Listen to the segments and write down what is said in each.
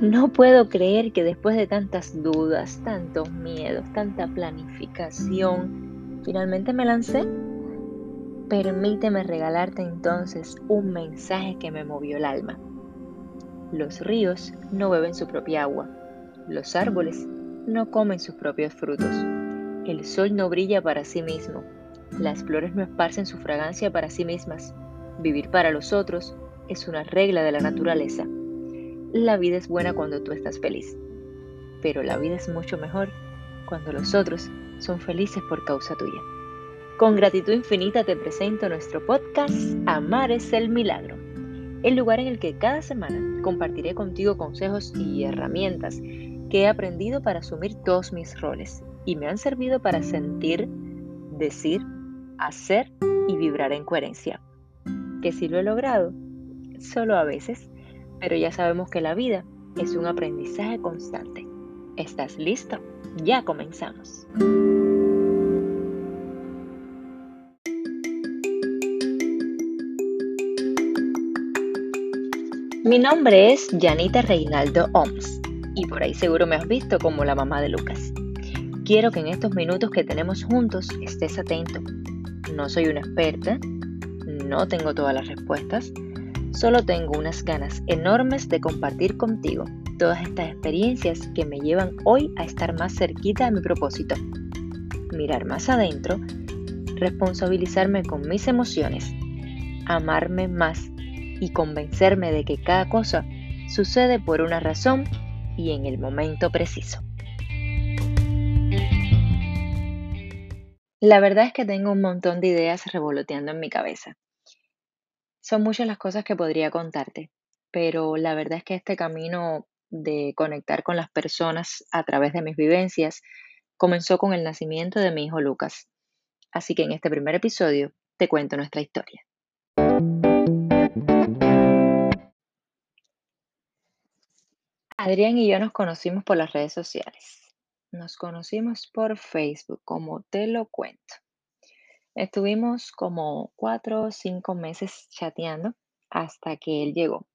No puedo creer que después de tantas dudas, tantos miedos, tanta planificación, finalmente me lancé. Permíteme regalarte entonces un mensaje que me movió el alma. Los ríos no beben su propia agua. Los árboles no comen sus propios frutos. El sol no brilla para sí mismo. Las flores no esparcen su fragancia para sí mismas. Vivir para los otros es una regla de la naturaleza. La vida es buena cuando tú estás feliz, pero la vida es mucho mejor cuando los otros son felices por causa tuya. Con gratitud infinita te presento nuestro podcast Amar es el Milagro, el lugar en el que cada semana compartiré contigo consejos y herramientas que he aprendido para asumir todos mis roles y me han servido para sentir, decir, hacer y vibrar en coherencia. Que si lo he logrado, solo a veces pero ya sabemos que la vida es un aprendizaje constante. ¿Estás listo? Ya comenzamos. Mi nombre es Janita Reinaldo Oms y por ahí seguro me has visto como la mamá de Lucas. Quiero que en estos minutos que tenemos juntos estés atento. No soy una experta, no tengo todas las respuestas, Solo tengo unas ganas enormes de compartir contigo todas estas experiencias que me llevan hoy a estar más cerquita de mi propósito. Mirar más adentro, responsabilizarme con mis emociones, amarme más y convencerme de que cada cosa sucede por una razón y en el momento preciso. La verdad es que tengo un montón de ideas revoloteando en mi cabeza son muchas las cosas que podría contarte, pero la verdad es que este camino de conectar con las personas a través de mis vivencias comenzó con el nacimiento de mi hijo Lucas. Así que en este primer episodio te cuento nuestra historia. Adrián y yo nos conocimos por las redes sociales. Nos conocimos por Facebook, como te lo cuento. Estuvimos como cuatro o cinco meses chateando hasta que él llegó.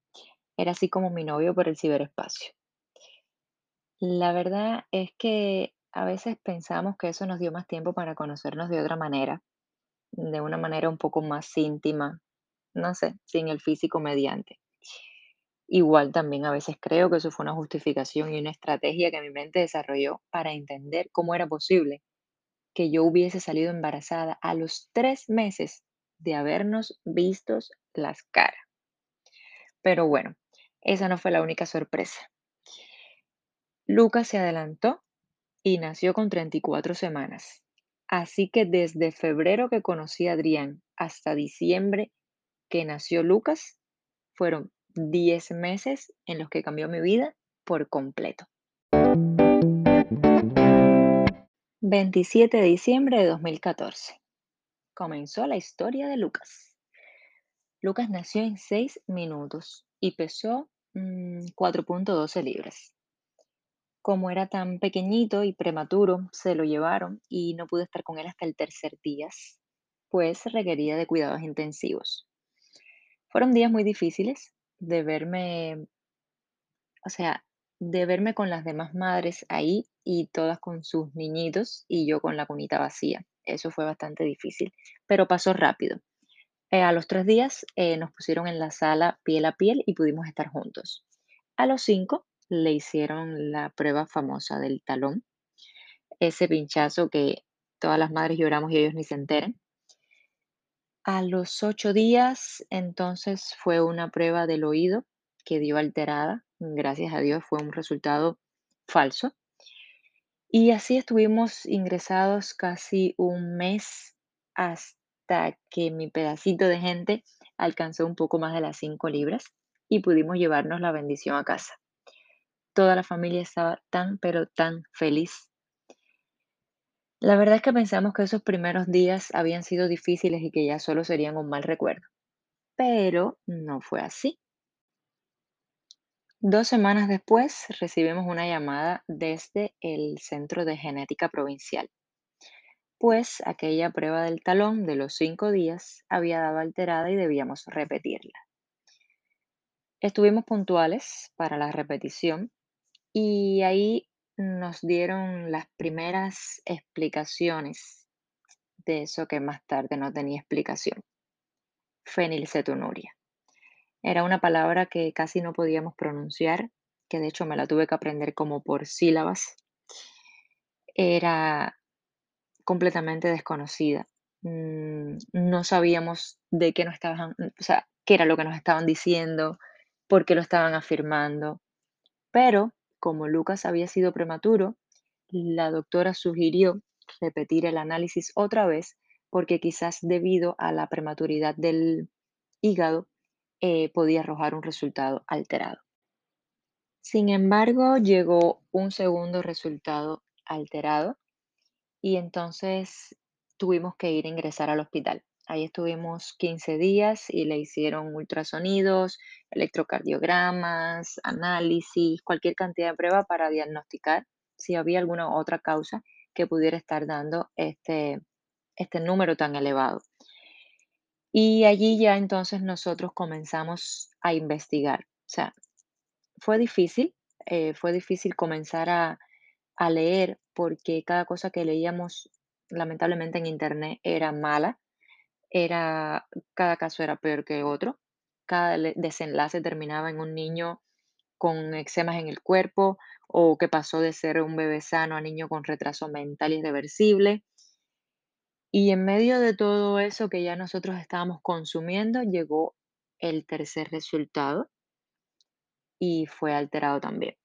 Era así como mi novio por el ciberespacio. La verdad es que a veces pensamos que eso nos dio más tiempo para conocernos de otra manera, de una manera un poco más íntima, no sé, sin el físico mediante. Igual también a veces creo que eso fue una justificación y una estrategia que mi mente desarrolló para entender cómo era posible que yo hubiese salido embarazada a los tres meses de habernos vistos las caras. Pero bueno, esa no fue la única sorpresa. Lucas se adelantó y nació con 34 semanas. Así que desde febrero que conocí a Adrián hasta diciembre que nació Lucas, fueron 10 meses en los que cambió mi vida por completo. 27 de diciembre de 2014. Comenzó la historia de Lucas. Lucas nació en 6 minutos y pesó 4.12 mm, libras. Como era tan pequeñito y prematuro, se lo llevaron y no pude estar con él hasta el tercer día, pues requería de cuidados intensivos. Fueron días muy difíciles de verme, o sea, de verme con las demás madres ahí y todas con sus niñitos y yo con la cunita vacía. Eso fue bastante difícil, pero pasó rápido. Eh, a los tres días eh, nos pusieron en la sala piel a piel y pudimos estar juntos. A los cinco le hicieron la prueba famosa del talón, ese pinchazo que todas las madres lloramos y ellos ni se enteren. A los ocho días, entonces fue una prueba del oído que dio alterada. Gracias a Dios fue un resultado falso. Y así estuvimos ingresados casi un mes hasta que mi pedacito de gente alcanzó un poco más de las 5 libras y pudimos llevarnos la bendición a casa. Toda la familia estaba tan, pero tan feliz. La verdad es que pensamos que esos primeros días habían sido difíciles y que ya solo serían un mal recuerdo, pero no fue así. Dos semanas después recibimos una llamada desde el Centro de Genética Provincial, pues aquella prueba del talón de los cinco días había dado alterada y debíamos repetirla. Estuvimos puntuales para la repetición y ahí nos dieron las primeras explicaciones de eso que más tarde no tenía explicación, fenilcetonuria. Era una palabra que casi no podíamos pronunciar, que de hecho me la tuve que aprender como por sílabas. Era completamente desconocida. Mm, no sabíamos de qué nos estaban, o sea, qué era lo que nos estaban diciendo, por qué lo estaban afirmando. Pero como Lucas había sido prematuro, la doctora sugirió repetir el análisis otra vez porque quizás debido a la prematuridad del hígado eh, podía arrojar un resultado alterado. Sin embargo, llegó un segundo resultado alterado y entonces tuvimos que ir a ingresar al hospital. Ahí estuvimos 15 días y le hicieron ultrasonidos, electrocardiogramas, análisis, cualquier cantidad de prueba para diagnosticar si había alguna otra causa que pudiera estar dando este, este número tan elevado. Y allí ya entonces nosotros comenzamos a investigar. O sea, fue difícil, eh, fue difícil comenzar a, a leer porque cada cosa que leíamos lamentablemente en internet era mala, era, cada caso era peor que otro, cada desenlace terminaba en un niño con eczemas en el cuerpo o que pasó de ser un bebé sano a niño con retraso mental irreversible. Y en medio de todo eso que ya nosotros estábamos consumiendo, llegó el tercer resultado y fue alterado también.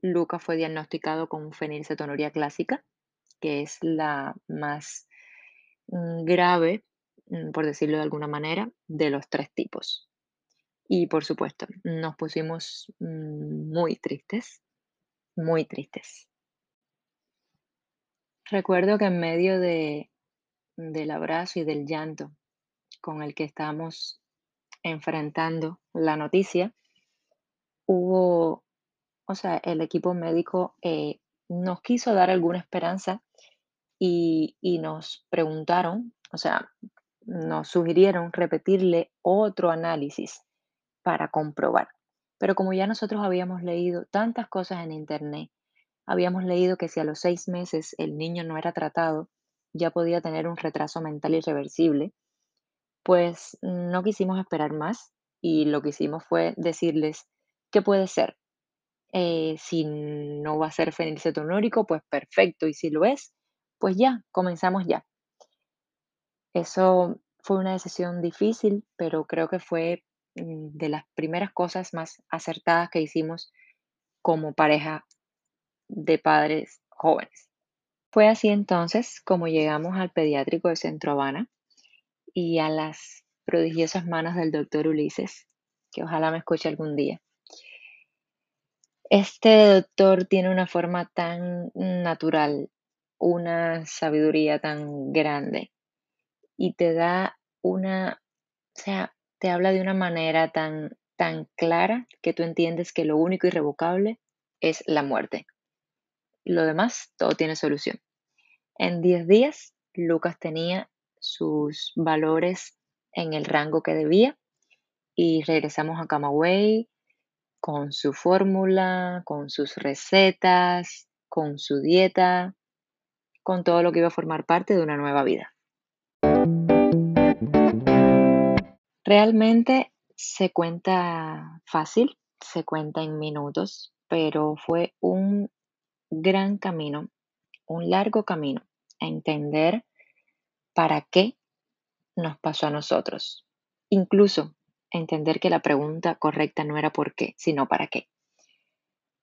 Lucas fue diagnosticado con fenilcetonuria clásica, que es la más mm, grave, mm, por decirlo de alguna manera, de los tres tipos. Y por supuesto, nos pusimos mm, muy tristes, muy tristes. Recuerdo que en medio de, del abrazo y del llanto con el que estábamos enfrentando la noticia, hubo, o sea, el equipo médico eh, nos quiso dar alguna esperanza y, y nos preguntaron, o sea, nos sugirieron repetirle otro análisis para comprobar. Pero como ya nosotros habíamos leído tantas cosas en internet, habíamos leído que si a los seis meses el niño no era tratado, ya podía tener un retraso mental irreversible, pues no quisimos esperar más y lo que hicimos fue decirles qué puede ser. Eh, si no va a ser fenilcetonúrico, pues perfecto. Y si lo es, pues ya, comenzamos ya. Eso fue una decisión difícil, pero creo que fue mm, de las primeras cosas más acertadas que hicimos como pareja de padres jóvenes. Fue así entonces como llegamos al pediátrico de Centro Habana y a las prodigiosas manos del doctor Ulises, que ojalá me escuche algún día. Este doctor tiene una forma tan natural, una sabiduría tan grande y te da una, o sea, te habla de una manera tan, tan clara que tú entiendes que lo único irrevocable es la muerte. Lo demás, todo tiene solución. En 10 días, Lucas tenía sus valores en el rango que debía y regresamos a Camagüey con su fórmula, con sus recetas, con su dieta, con todo lo que iba a formar parte de una nueva vida. Realmente se cuenta fácil, se cuenta en minutos, pero fue un gran camino, un largo camino a entender para qué nos pasó a nosotros. Incluso entender que la pregunta correcta no era por qué, sino para qué.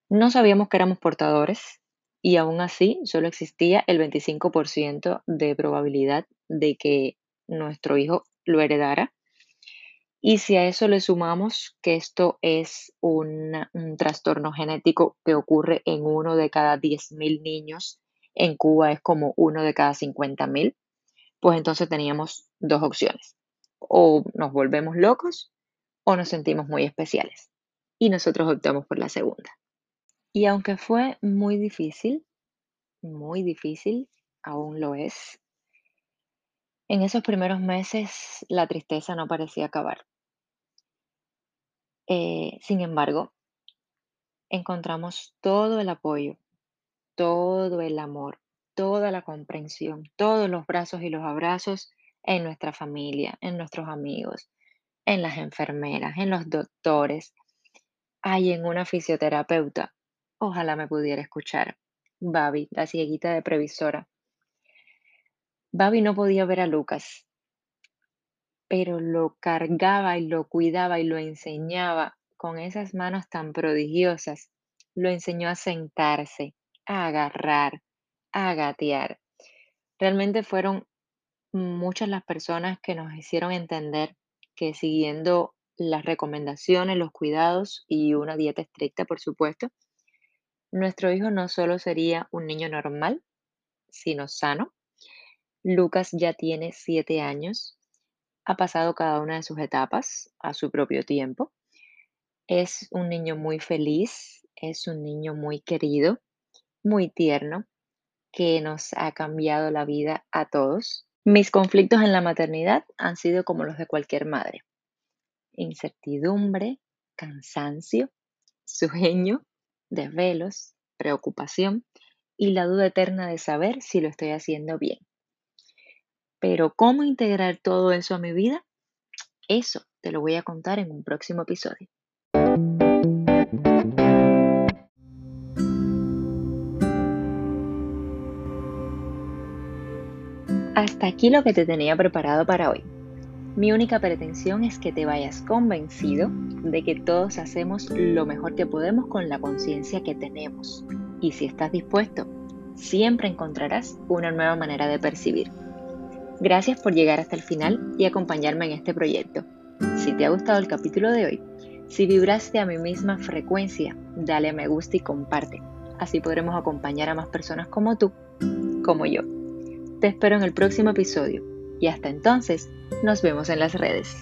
No sabíamos que éramos portadores y aún así solo existía el 25% de probabilidad de que nuestro hijo lo heredara. Y si a eso le sumamos que esto es una- un trastorno genético que ocurre en uno de cada 10.000 niños, en Cuba es como uno de cada 50.000, pues entonces teníamos dos opciones. O nos volvemos locos o nos sentimos muy especiales. Y nosotros optamos por la segunda. Y aunque fue muy difícil, muy difícil, aún lo es, en esos primeros meses la tristeza no parecía acabar. Eh, sin embargo, encontramos todo el apoyo, todo el amor, toda la comprensión, todos los brazos y los abrazos en nuestra familia, en nuestros amigos, en las enfermeras, en los doctores, hay en una fisioterapeuta. Ojalá me pudiera escuchar. Babi, la cieguita de previsora. Babi no podía ver a Lucas, pero lo cargaba y lo cuidaba y lo enseñaba con esas manos tan prodigiosas. Lo enseñó a sentarse, a agarrar, a gatear. Realmente fueron muchas las personas que nos hicieron entender que siguiendo las recomendaciones, los cuidados y una dieta estricta, por supuesto, nuestro hijo no solo sería un niño normal, sino sano. Lucas ya tiene siete años ha pasado cada una de sus etapas a su propio tiempo. Es un niño muy feliz, es un niño muy querido, muy tierno, que nos ha cambiado la vida a todos. Mis conflictos en la maternidad han sido como los de cualquier madre. Incertidumbre, cansancio, sueño, desvelos, preocupación y la duda eterna de saber si lo estoy haciendo bien. Pero cómo integrar todo eso a mi vida, eso te lo voy a contar en un próximo episodio. Hasta aquí lo que te tenía preparado para hoy. Mi única pretensión es que te vayas convencido de que todos hacemos lo mejor que podemos con la conciencia que tenemos. Y si estás dispuesto, siempre encontrarás una nueva manera de percibir. Gracias por llegar hasta el final y acompañarme en este proyecto. Si te ha gustado el capítulo de hoy, si vibraste a mi misma frecuencia, dale a me gusta y comparte. Así podremos acompañar a más personas como tú, como yo. Te espero en el próximo episodio y hasta entonces nos vemos en las redes.